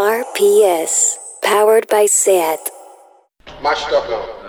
RPS, powered by SAT. Matched up now.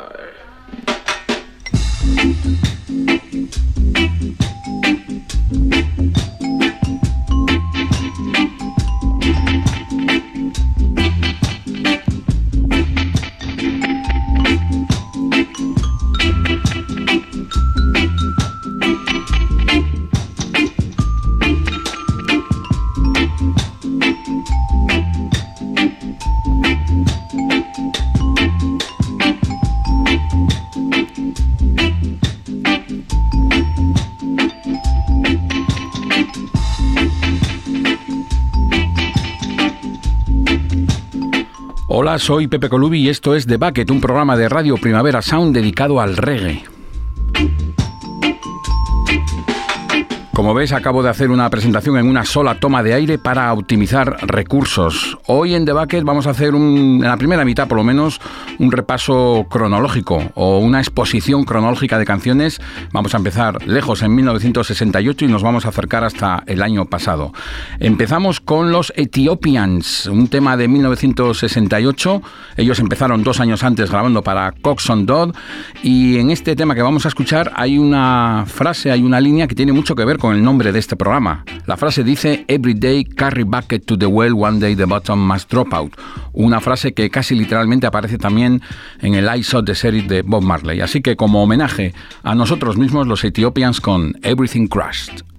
Soy Pepe Colubi y esto es The Bucket, un programa de radio Primavera Sound dedicado al reggae. Como ves, acabo de hacer una presentación en una sola toma de aire para optimizar recursos. Hoy en The Bucket vamos a hacer, en la primera mitad por lo menos, un repaso cronológico o una exposición cronológica de canciones. Vamos a empezar lejos en 1968 y nos vamos a acercar hasta el año pasado. Empezamos con los Ethiopians, un tema de 1968. Ellos empezaron dos años antes grabando para Coxon Dodd y en este tema que vamos a escuchar hay una frase, hay una línea que tiene mucho que ver con el nombre de este programa. La frase dice Every day carry bucket to the well, one day the bottom must drop out. Una frase que casi literalmente aparece también en el I Saw the Series de Bob Marley. Así que como homenaje a nosotros mismos, los Ethiopians con Everything Crushed.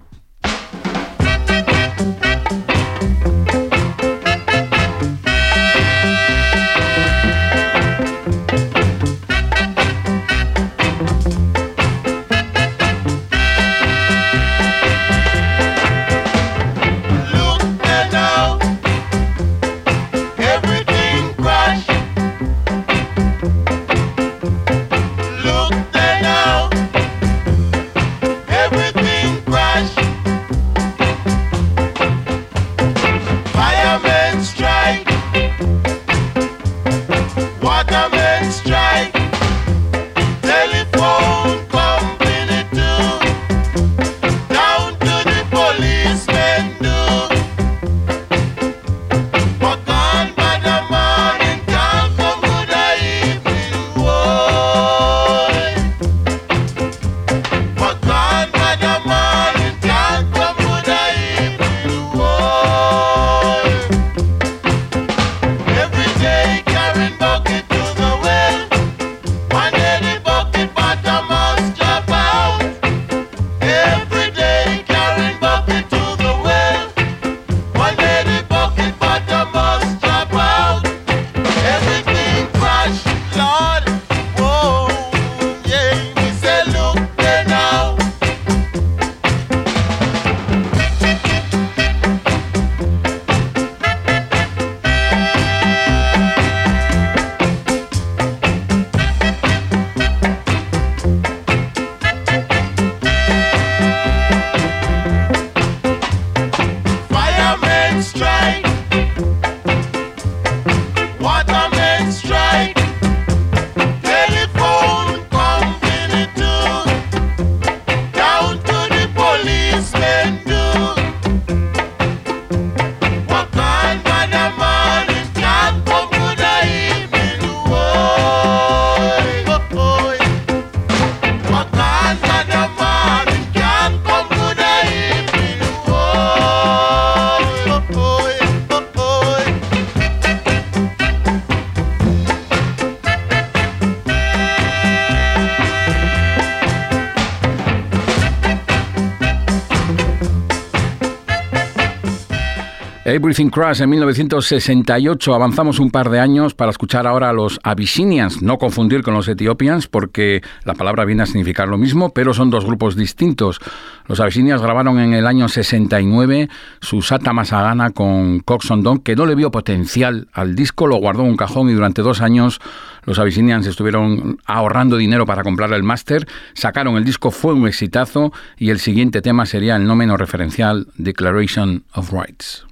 En 1968. Avanzamos un par de años para escuchar ahora a los Abyssinians, no confundir con los Ethiopians porque la palabra viene a significar lo mismo, pero son dos grupos distintos. Los Abyssinians grabaron en el año 69 su Sata Masagana con Coxon Don, que no le vio potencial al disco, lo guardó en un cajón y durante dos años los Abyssinians estuvieron ahorrando dinero para comprar el máster, sacaron el disco, fue un exitazo y el siguiente tema sería el no menos referencial Declaration of Rights.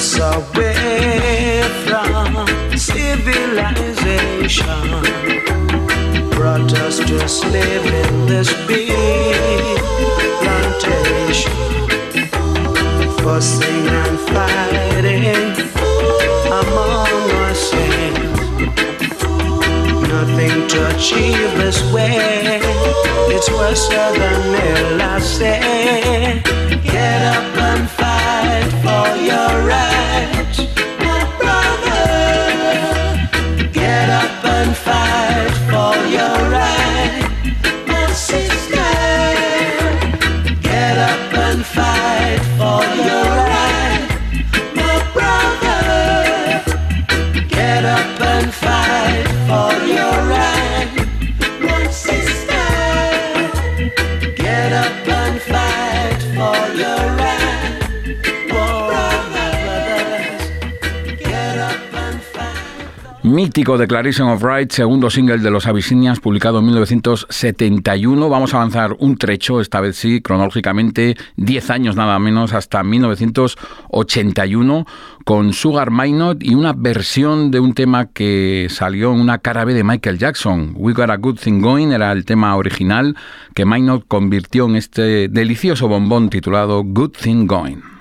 us away from civilization brought us to slave in this big plantation. Fussing and fighting among ourselves. Nothing to achieve this way. It's worse than ill. I say, get up mítico Declaration of Rights, segundo single de los Abyssinians, publicado en 1971. Vamos a avanzar un trecho, esta vez sí, cronológicamente, 10 años nada menos, hasta 1981, con Sugar Minot y una versión de un tema que salió en una cara B de Michael Jackson. We Got a Good Thing Going era el tema original que Minot convirtió en este delicioso bombón titulado Good Thing Going.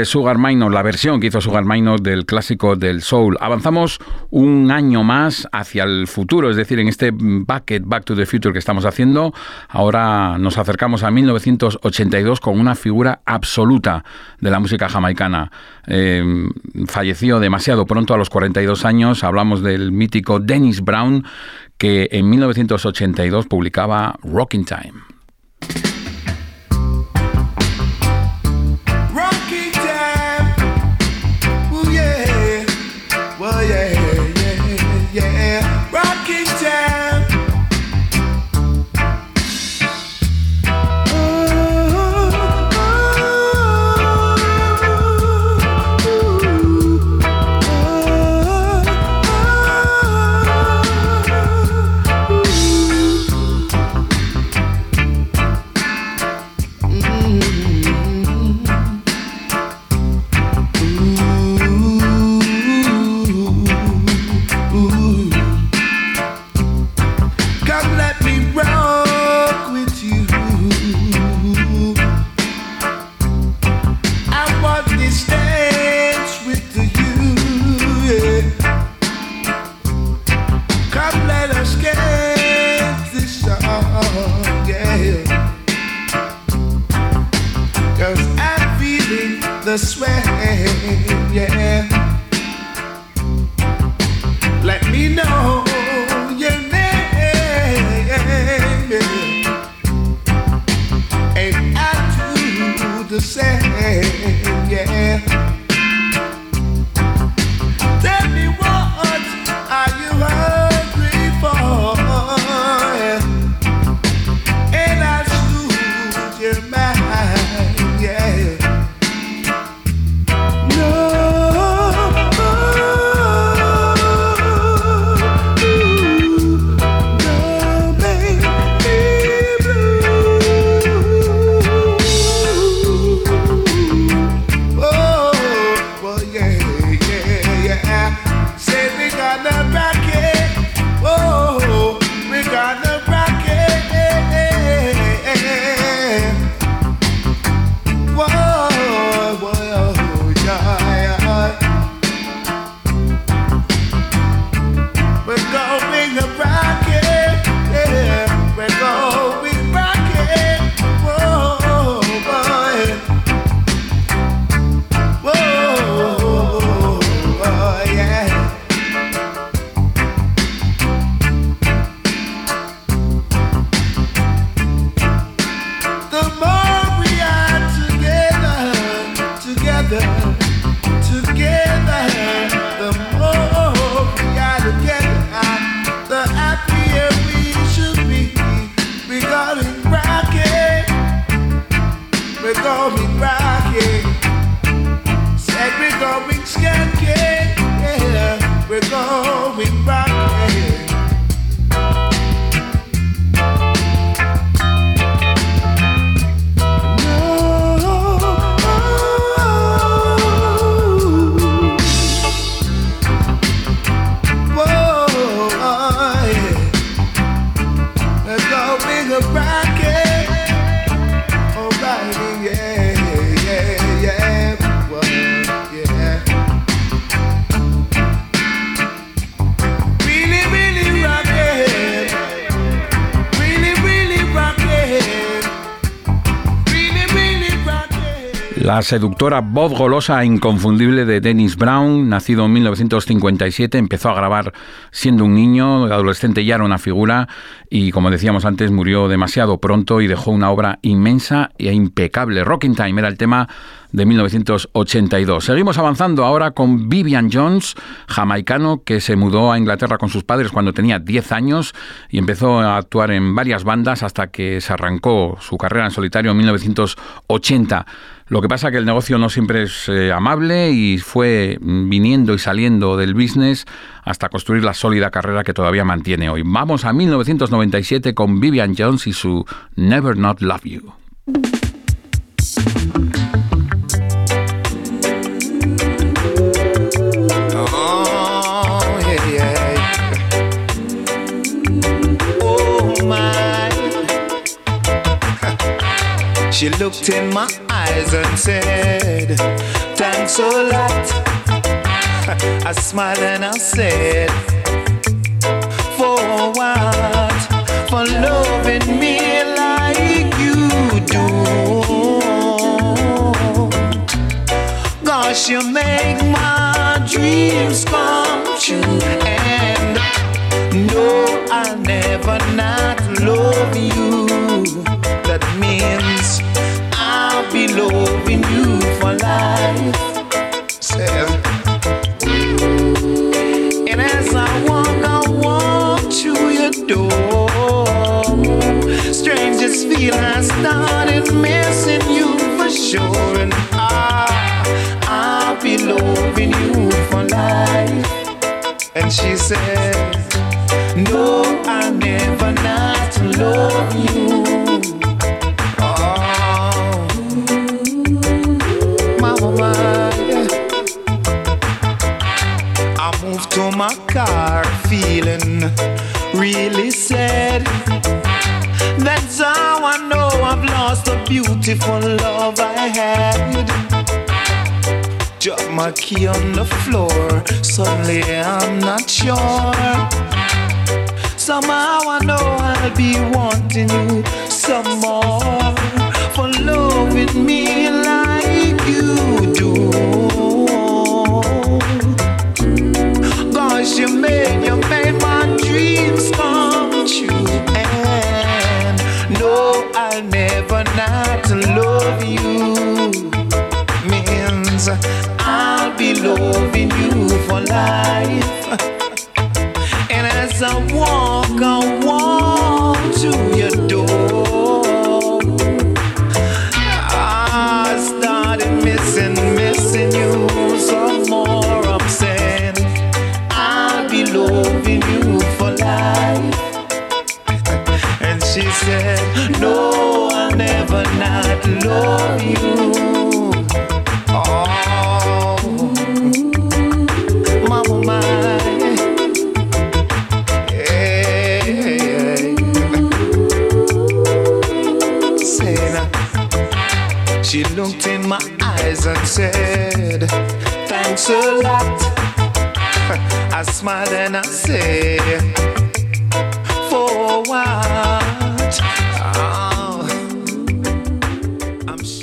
De Sugar Minor, la versión que hizo Sugar Minor del clásico del soul. Avanzamos un año más hacia el futuro, es decir, en este bucket Back to the Future que estamos haciendo, ahora nos acercamos a 1982 con una figura absoluta de la música jamaicana. Eh, falleció demasiado pronto a los 42 años, hablamos del mítico Dennis Brown que en 1982 publicaba Rocking Time. La seductora voz golosa e inconfundible de Dennis Brown, nacido en 1957, empezó a grabar siendo un niño, adolescente ya era una figura y como decíamos antes murió demasiado pronto y dejó una obra inmensa e impecable. Rocking Time era el tema de 1982. Seguimos avanzando ahora con Vivian Jones, jamaicano que se mudó a Inglaterra con sus padres cuando tenía 10 años y empezó a actuar en varias bandas hasta que se arrancó su carrera en solitario en 1980. Lo que pasa es que el negocio no siempre es eh, amable y fue viniendo y saliendo del business hasta construir la sólida carrera que todavía mantiene hoy. Vamos a 1997 con Vivian Jones y su Never Not Love You. She looked in my eyes and said, Thanks a lot. I smiled and I said, For what? For loving me like you do. Gosh, you make my dreams come true. And no, I'll never not love you. That means started missing you for sure. And I, I'll be loving you for life. And she said, No, I'll never not love you. Oh, mama. I moved to my car feeling really sad. Beautiful love I had. Drop my key on the floor. Suddenly I'm not sure. Somehow I know I'll be wanting you some more said, No, I'll never not love you. Oh, mama, my. She looked in my eyes and said, Thanks a lot. I smiled and I said, For what?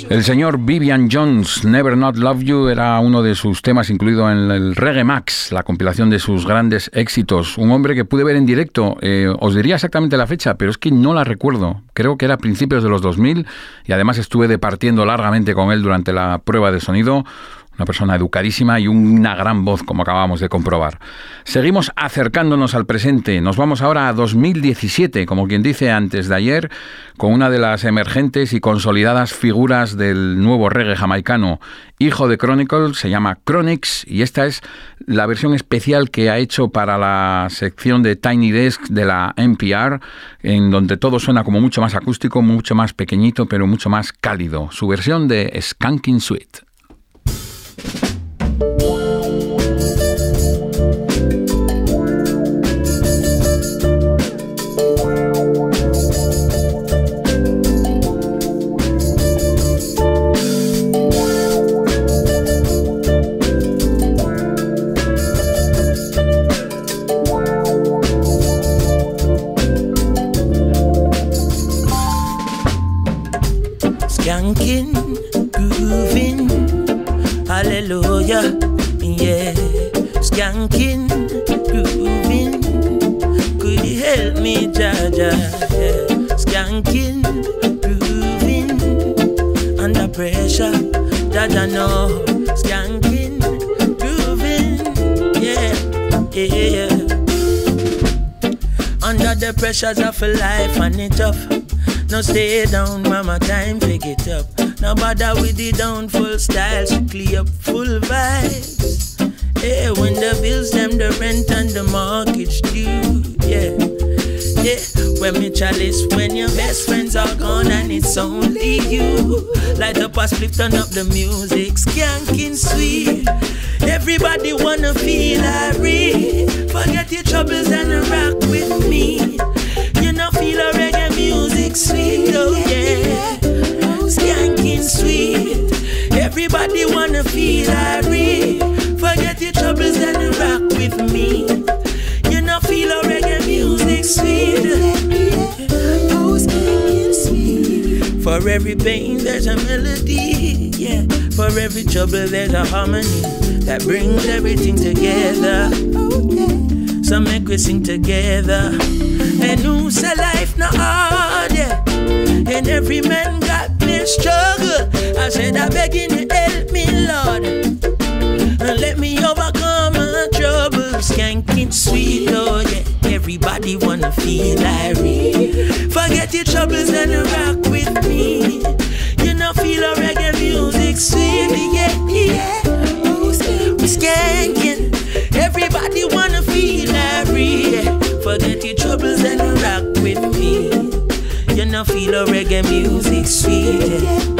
El señor Vivian Jones, Never Not Love You, era uno de sus temas incluido en el Reggae Max, la compilación de sus grandes éxitos. Un hombre que pude ver en directo, eh, os diría exactamente la fecha, pero es que no la recuerdo. Creo que era a principios de los 2000 y además estuve departiendo largamente con él durante la prueba de sonido. Una persona educadísima y una gran voz, como acabamos de comprobar. Seguimos acercándonos al presente. Nos vamos ahora a 2017, como quien dice antes de ayer, con una de las emergentes y consolidadas figuras del nuevo reggae jamaicano, hijo de Chronicle, se llama Chronix, y esta es la versión especial que ha hecho para la sección de Tiny Desk de la NPR, en donde todo suena como mucho más acústico, mucho más pequeñito, pero mucho más cálido. Su versión de Skanking Suite. Skanking, hallelujah, yeah. Skanking, grooving, could you help me, Jaja? Yeah. Skanking, grooving, under pressure, Jaja no. Skanking, grooving, yeah, yeah. Under the pressures of life and it tough. No stay down, mama, time pick it up. No bother with the down full style, strictly up full vibes. Yeah, when the bills, them, the rent and the mortgage due. Yeah, yeah. When me chalice, when your best friends are gone and it's only you. Light up a split, turn up the music, skanking sweet. Everybody wanna feel irate. Forget your troubles and rock with me. You know, feel a reggae music sweet, oh yeah. Nobody wanna feel irate. Forget your troubles and rock with me. You know, feel our reggae music sweet. For every pain, there's a melody. Yeah. For every trouble, there's a harmony that brings everything together. So make we sing together. And who's a life not hard? Yeah. And every man got their struggle. I said, I beg in it let me overcome my troubles. Skanking sweet, oh yeah. Everybody wanna feel Irie. Forget your troubles and rock with me. You know, feel a reggae music sweet, yeah, yeah. We skanking. Everybody wanna feel Irie. Forget your troubles and rock with me. You know, feel a reggae music sweet. We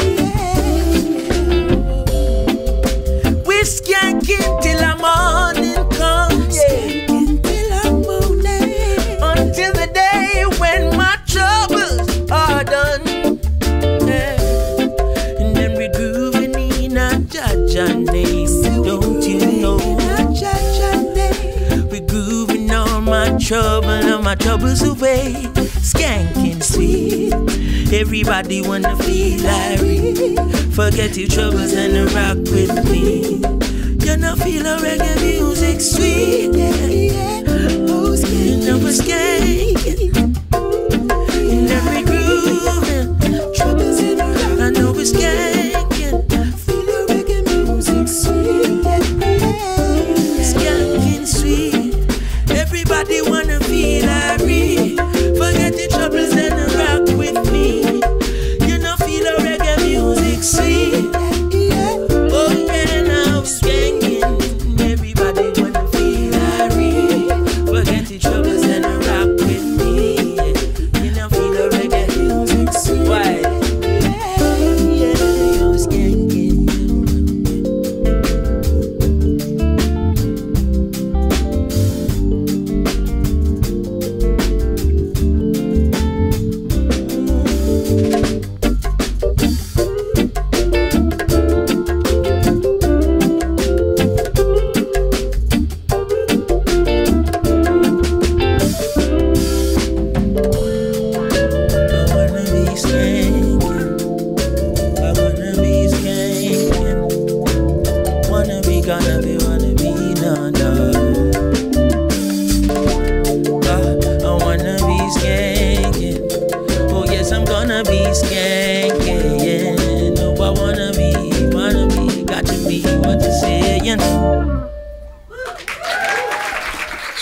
trouble, all my troubles away. Skanking sweet. Everybody wanna feel Irie. Forget your troubles and rock with me. You know feel a reggae music sweet. Yeah. You know skanking.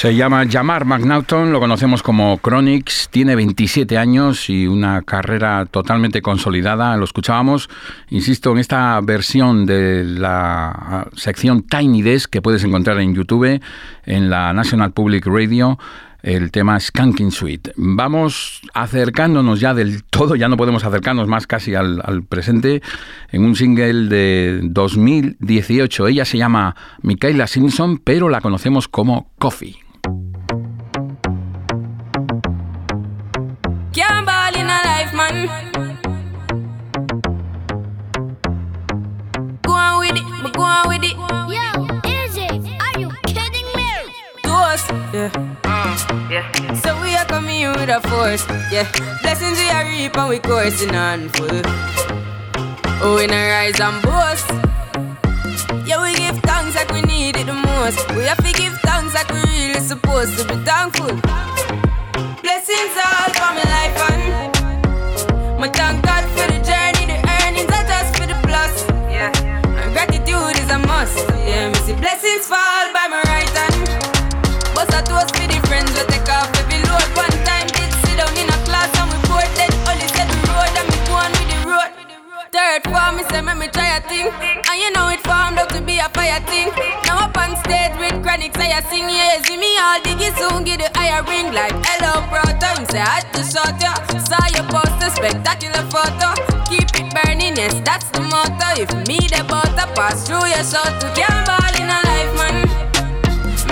Se llama Jamar McNaughton, lo conocemos como Chronix, tiene 27 años y una carrera totalmente consolidada. Lo escuchábamos, insisto, en esta versión de la sección Tiny Desk que puedes encontrar en YouTube, en la National Public Radio. El tema Skanking Suite. Vamos acercándonos ya del todo, ya no podemos acercarnos más casi al, al presente, en un single de 2018. Ella se llama Michaela Simpson, pero la conocemos como Coffee. Yeah. So we are coming in with a force, yeah. Blessings we are reap and we coursing on full. Oh, we not rise and boast. Yeah, we give thanks like we need it the most. We have to give thanks like we really supposed to be thankful. Me make me try a thing, and you know it formed up to be a fire thing. Now up on stage with chronics, I sing yeah, see me all diggy soon get the higher ring like hello brother. You say I had to shot ya, saw your poster, spectacular photo. Keep it burning, yes that's the motto. If me the butter pass through your soul to can't ball in a life man.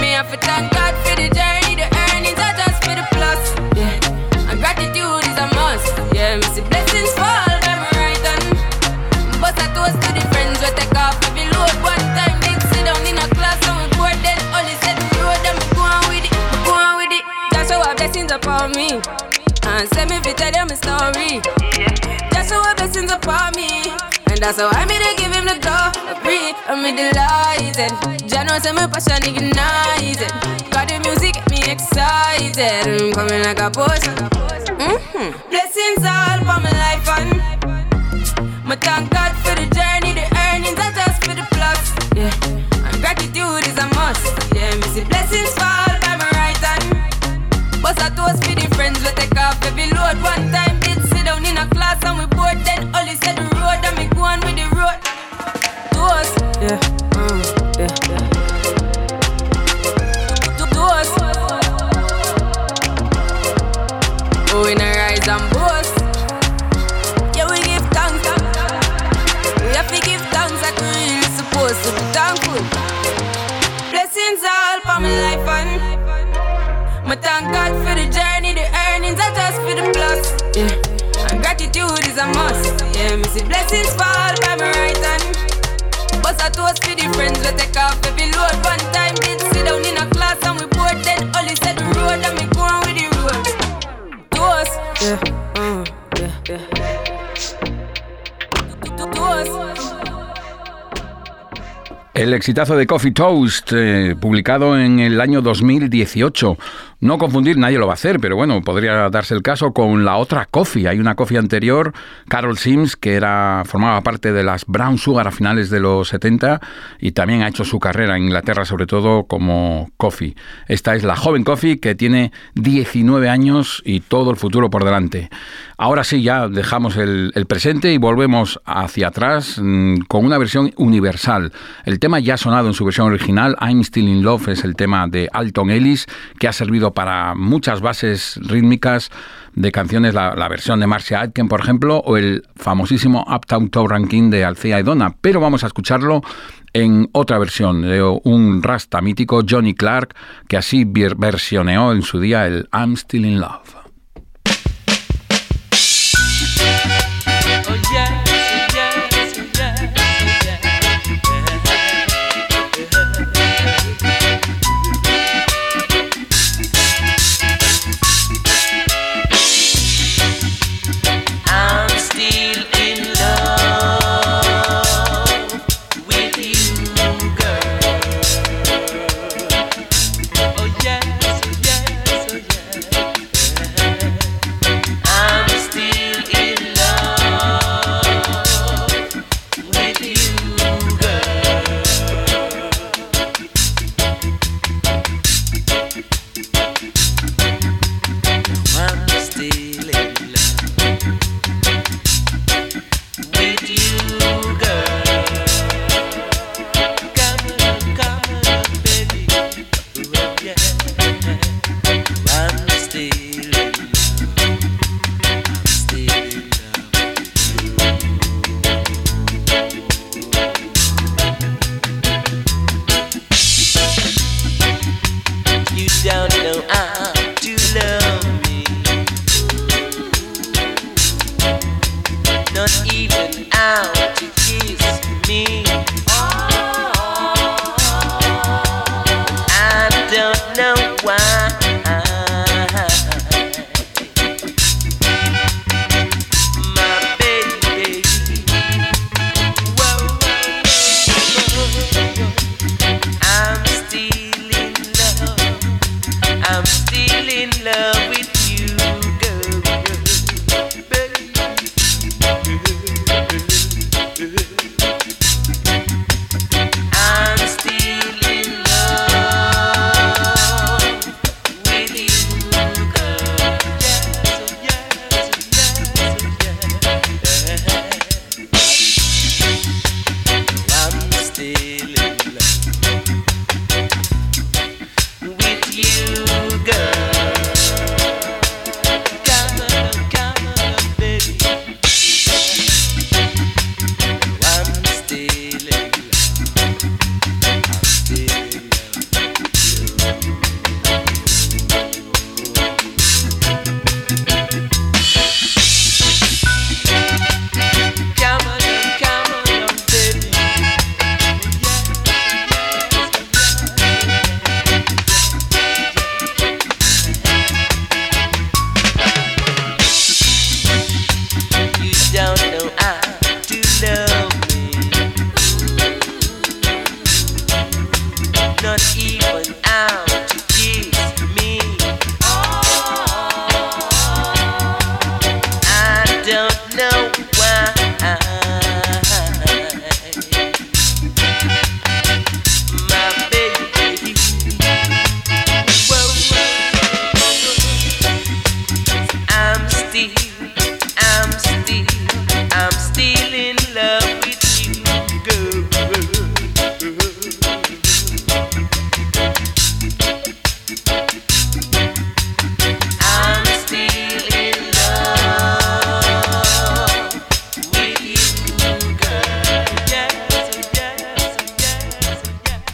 Me have to thank God for the journey, the earnings are just for the plus. Yeah, and gratitude is a must. Yeah, me see blessings fall and send me to tell them a story. Just shower blessings upon me. And that's how I made to give him the glory. I'm me delighted. Jah knows my passion ignited. Got the music get me excited. I'm coming like a potion. Mm-hmm. Blessings all for my life and my thank God for the journey, the earnings are just for the plus. Yeah, and gratitude is a must. Yeah, me see blessings fall Bust a toast for the friends we take off every load. One time did sit down in a class and we bored. Then Ollie said the road and me go on with the road. Toast, yeah, Yeah, and gratitude is a must. Yeah, me see blessings fall by my right hand. Bust a toast for the friends we take off every load. One time did sit down in a class and we bored. Then Ollie said the road and me going with the road. Toast. Yeah, mm, yeah, yeah. Toast. El exitazo de Coffee Toast, eh, publicado en el año 2018. No confundir, nadie lo va a hacer, pero bueno, podría darse el caso con la otra Coffee. Hay una Coffee anterior, Carol Sims, que era formaba parte de las Brown Sugar a finales de los 70 y también ha hecho su carrera en Inglaterra, sobre todo como Coffee. Esta es la joven Coffee que tiene 19 años y todo el futuro por delante. Ahora sí, ya dejamos el, presente y volvemos hacia atrás mm, con una versión universal. El tema ya ha sonado en su versión original, I'm Still in Love, es el tema de Alton Ellis, que ha servido para muchas bases rítmicas de canciones, la, versión de Marcia Aitken, por ejemplo, o el famosísimo Uptown Town Ranking de Alcea y Donna, pero vamos a escucharlo en otra versión de un rasta mítico, Johnny Clark, que así ver- versioneó en su día el I'm Still in Love.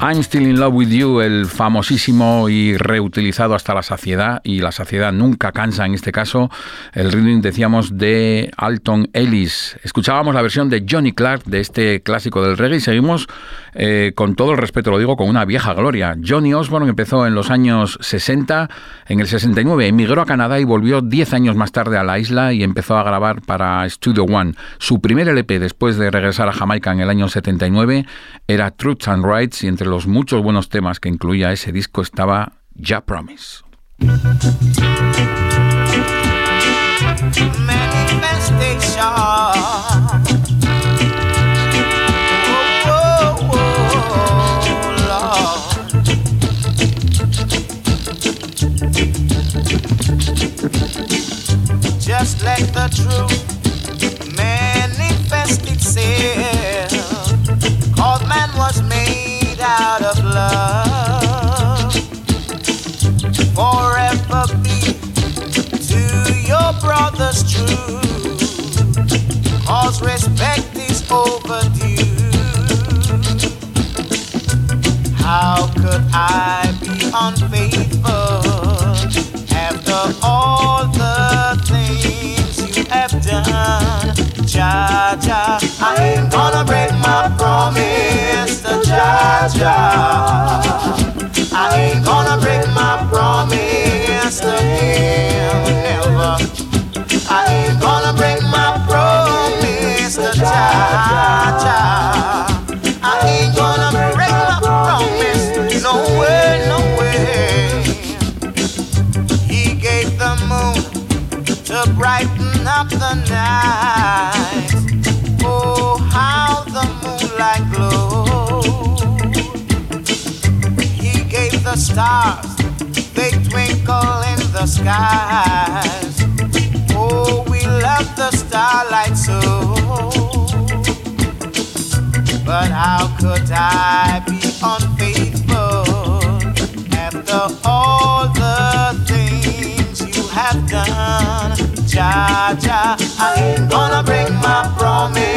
I'm Still in Love with You, el famosísimo y reutilizado hasta la saciedad, y la saciedad nunca cansa en este caso, el ritmo decíamos de Alton Ellis. Escuchábamos la versión de Johnny Clark de este clásico del reggae y seguimos, eh, con todo el respeto lo digo, con una vieja gloria. Johnny Osborne empezó en los años 60, en el 69 emigró a Canadá y volvió 10 años más tarde a la isla y empezó a grabar para Studio One. Su primer LP después de regresar a Jamaica en el año 79 era Truth and Rights y entre los muchos buenos temas que incluía ese disco estaba Ya Promise. Just let the truth manifest itself. Cause man was made out of love. Forever be to your brothers true. Cause respect is overdue. How could I be unfaithful after all the Jah Jah, I ain't gonna break my promise to Jah Jah. I ain't gonna break my promise to him, never. Stars, they twinkle in the skies. Oh, we love the starlight so. But how could I be unfaithful after all the things you have done? Jah Jah, I ain't gonna break my promise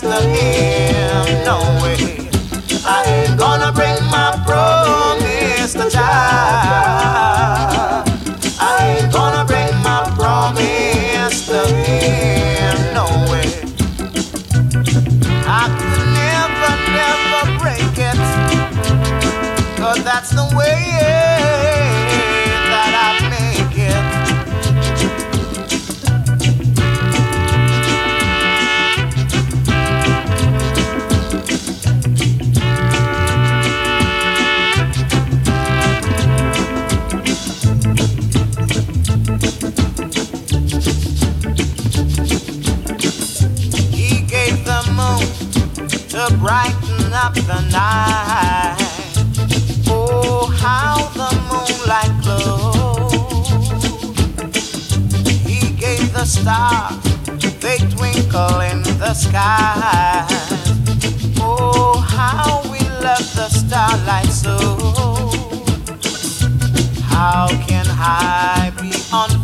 to him, no way. I ain't gonna break my promise to Jah. I ain't gonna break my promise to him, no way. I could never, never break it, cause that's the way brighten up the night. Oh, how the moonlight glowed. He gave the stars, they twinkle in the sky. Oh, how we love the starlight so. How can I be unfaithful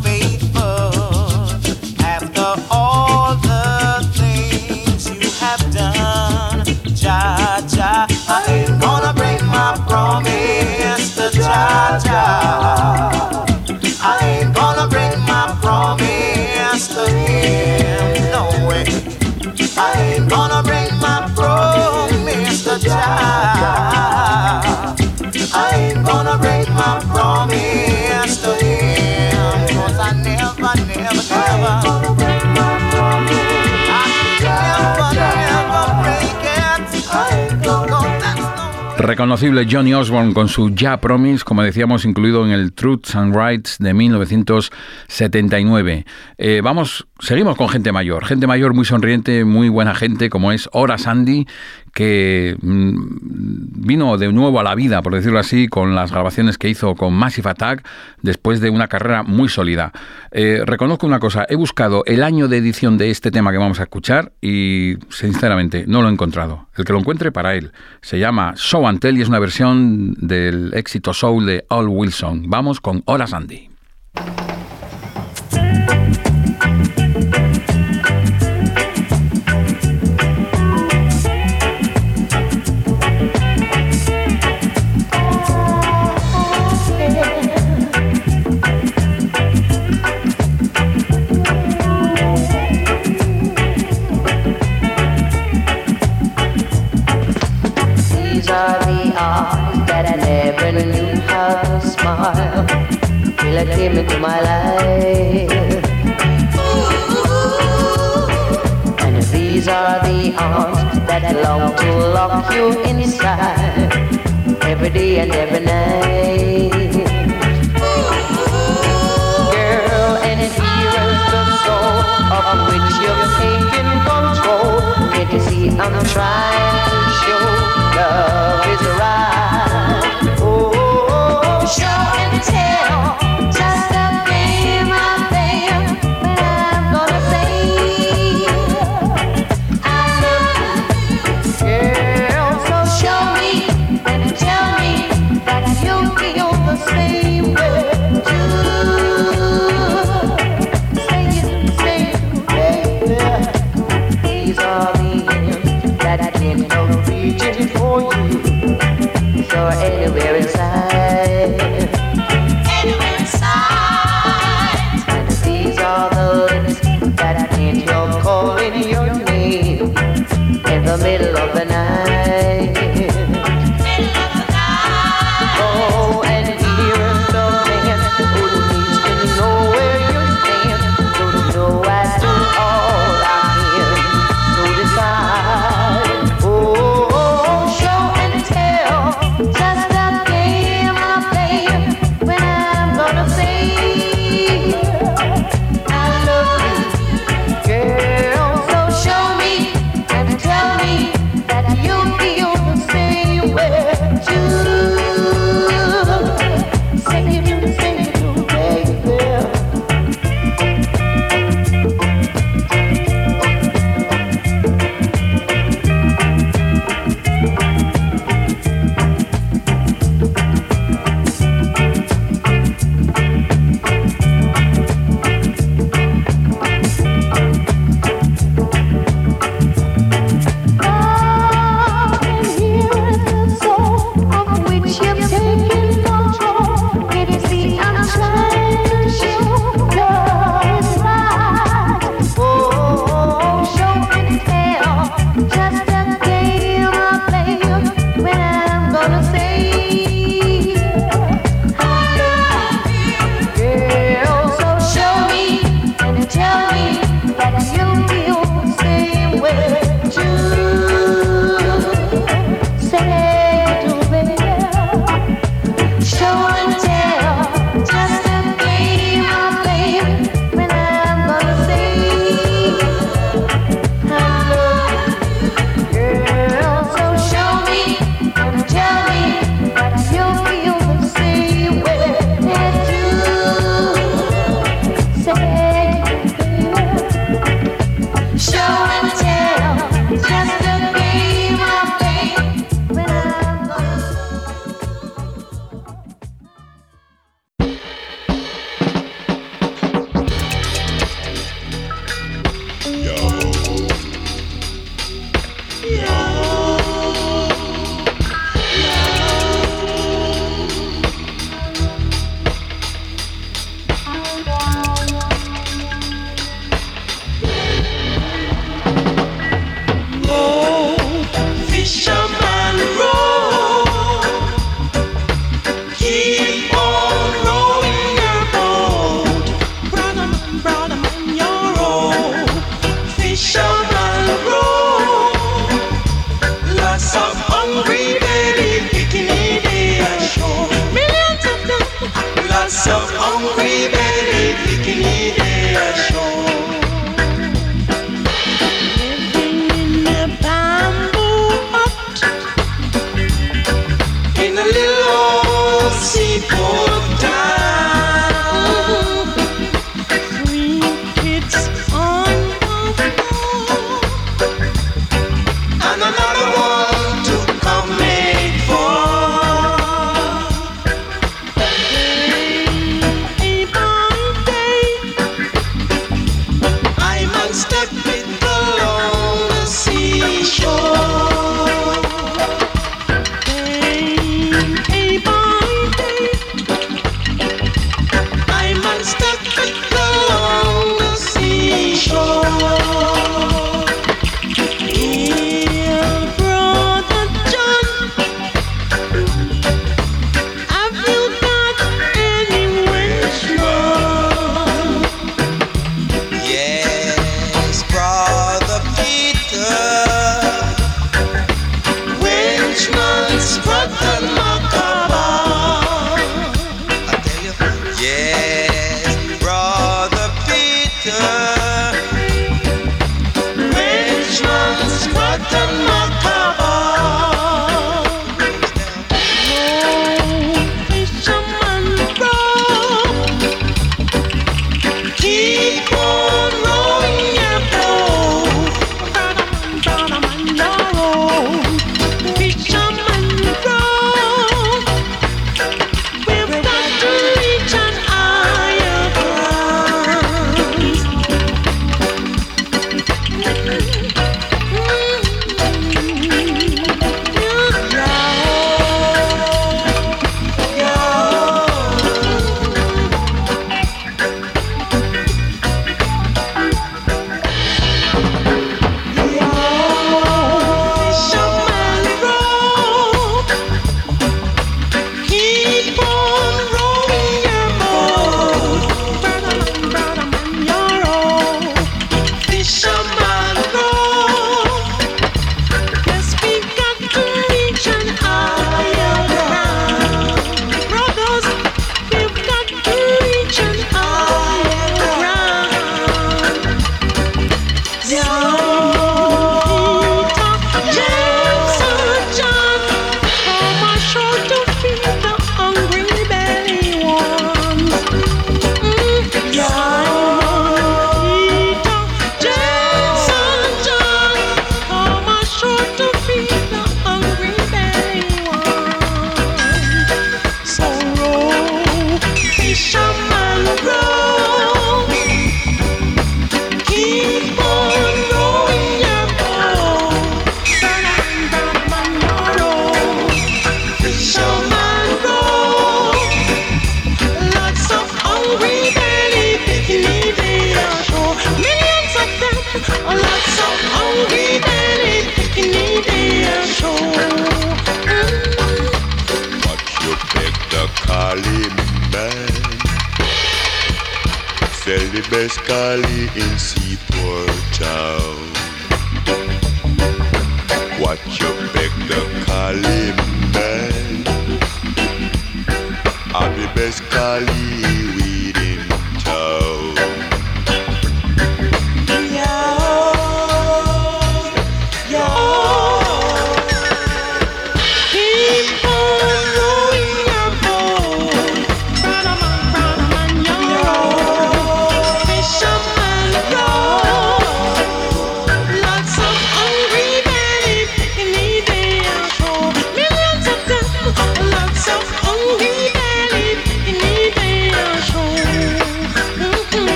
Reconocible Johnny Osborne con su Ya Promise, como decíamos, incluido en el Truths and Rights de 1979. Eh, vamos, seguimos con gente mayor, gente mayor muy sonriente, muy buena gente, como es Ora Sandy, que mm, vino de nuevo a la vida, por decirlo así, con las grabaciones que hizo con Massive Attack después de una carrera muy sólida. Eh, reconozco una cosa, he buscado el año de edición de este tema que vamos a escuchar y sinceramente no lo he encontrado. El que lo encuentre para él. Se llama Show and Tell y es una versión del éxito soul de Al Wilson. Vamos con Ora Sandy.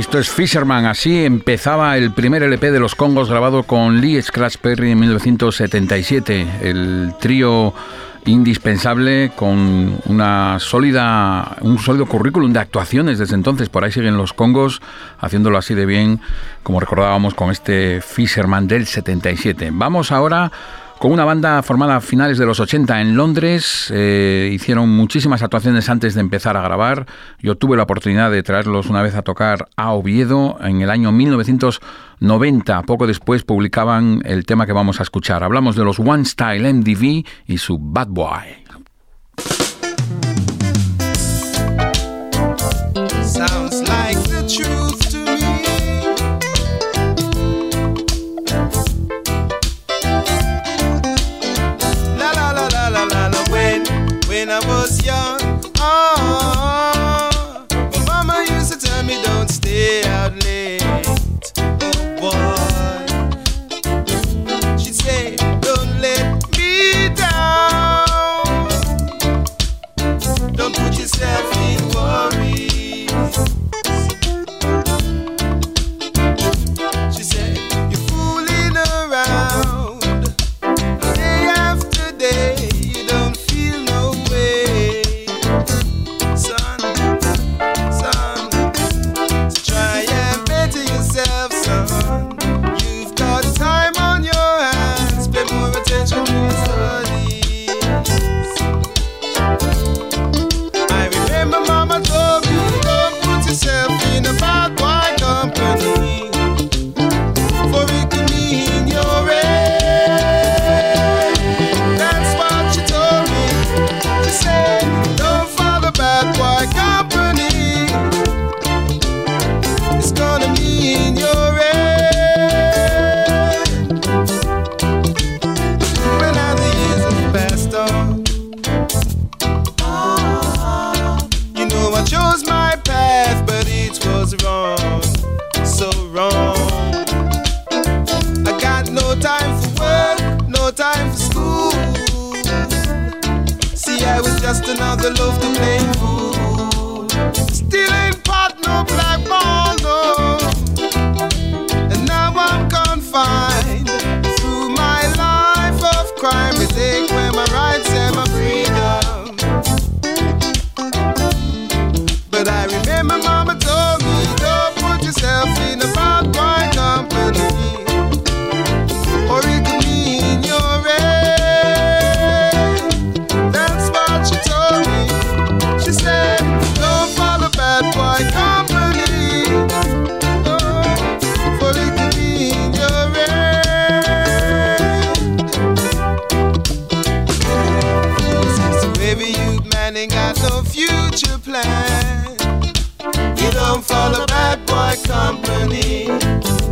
Esto es Fisherman, así empezaba el primer LP de los Congos grabado con Lee Scratch Perry en 1977, el trío indispensable con una sólida un sólido currículum de actuaciones desde entonces. Por ahí siguen los Congos haciéndolo así de bien como recordábamos con este Fisherman del 77 vamos ahora con una banda formada a finales de los 80 en Londres. Eh, hicieron muchísimas actuaciones antes de empezar a grabar. Yo tuve la oportunidad de traerlos una vez a tocar a Oviedo en el año 1990. Poco después publicaban el tema que vamos a escuchar. Hablamos de los One Style MDV y su Bad Boy. You don't follow bad boy company.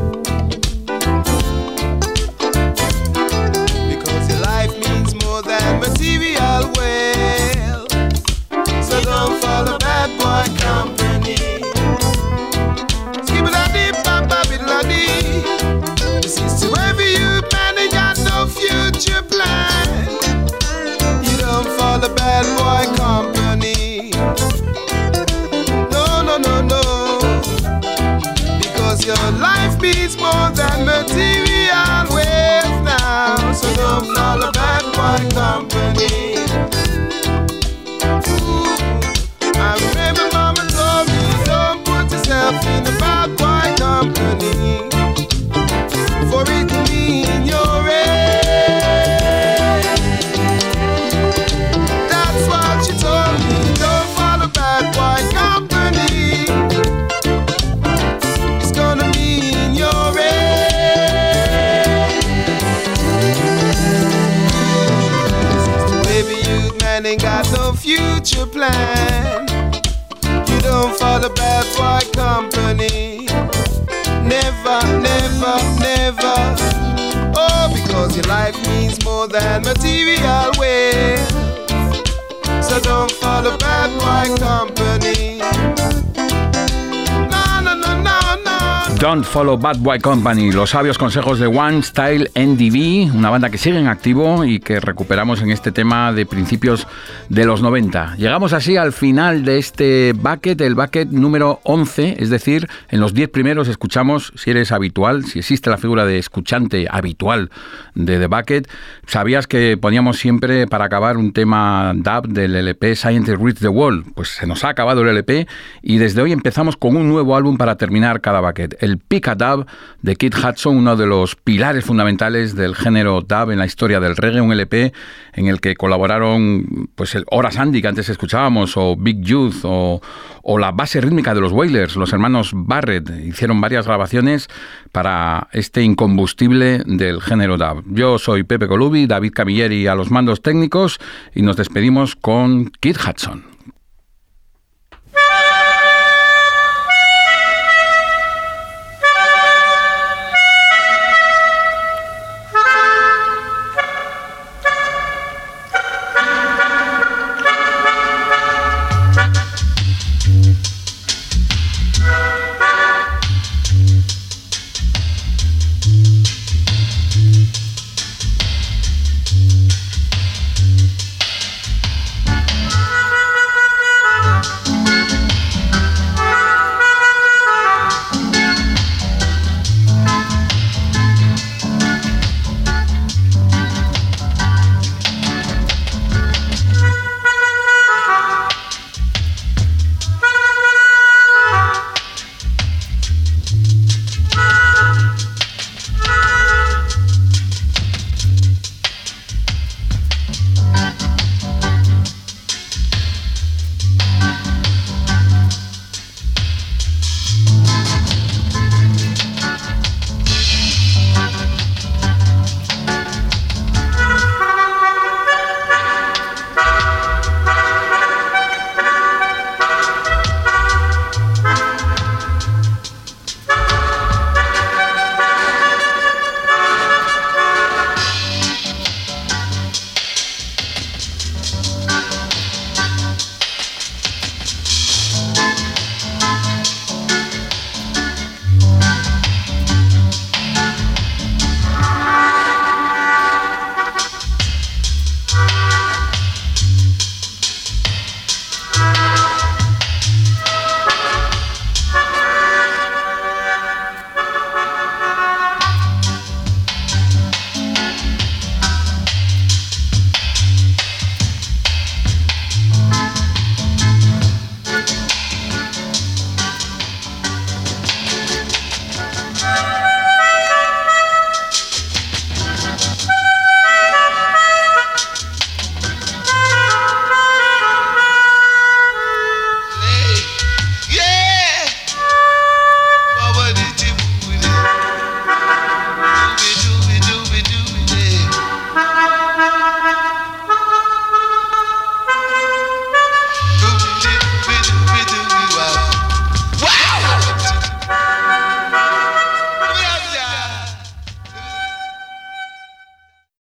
Future plan. You don't follow bad boy company. Never, never, never. Oh, because your life means more than material wealth. So don't follow bad boy company. Don't Follow Bad Boy Company, los sabios consejos de One Style NDV, una banda que sigue en activo y que recuperamos en este tema de principios de los 90. Llegamos así al final de este bucket, el bucket número 11, es decir, en los 10 primeros escuchamos, si eres habitual, si existe la figura de escuchante habitual de The Bucket, sabías que poníamos siempre para acabar un tema dub del LP Scientist Reach the World. Pues se nos ha acabado el LP y desde hoy empezamos con un nuevo álbum para terminar cada bucket. El Pick a Dub de Kit Hudson, uno de los pilares fundamentales del género dub en la historia del reggae, un LP en el que colaboraron pues el Horace Andy que antes escuchábamos, o Big Youth, o, o la base rítmica de los Wailers, los hermanos Barrett. Hicieron varias grabaciones para este incombustible del género dub. Yo soy Pepe Colubi, David Camilleri a los mandos técnicos y nos despedimos con Kit Hudson.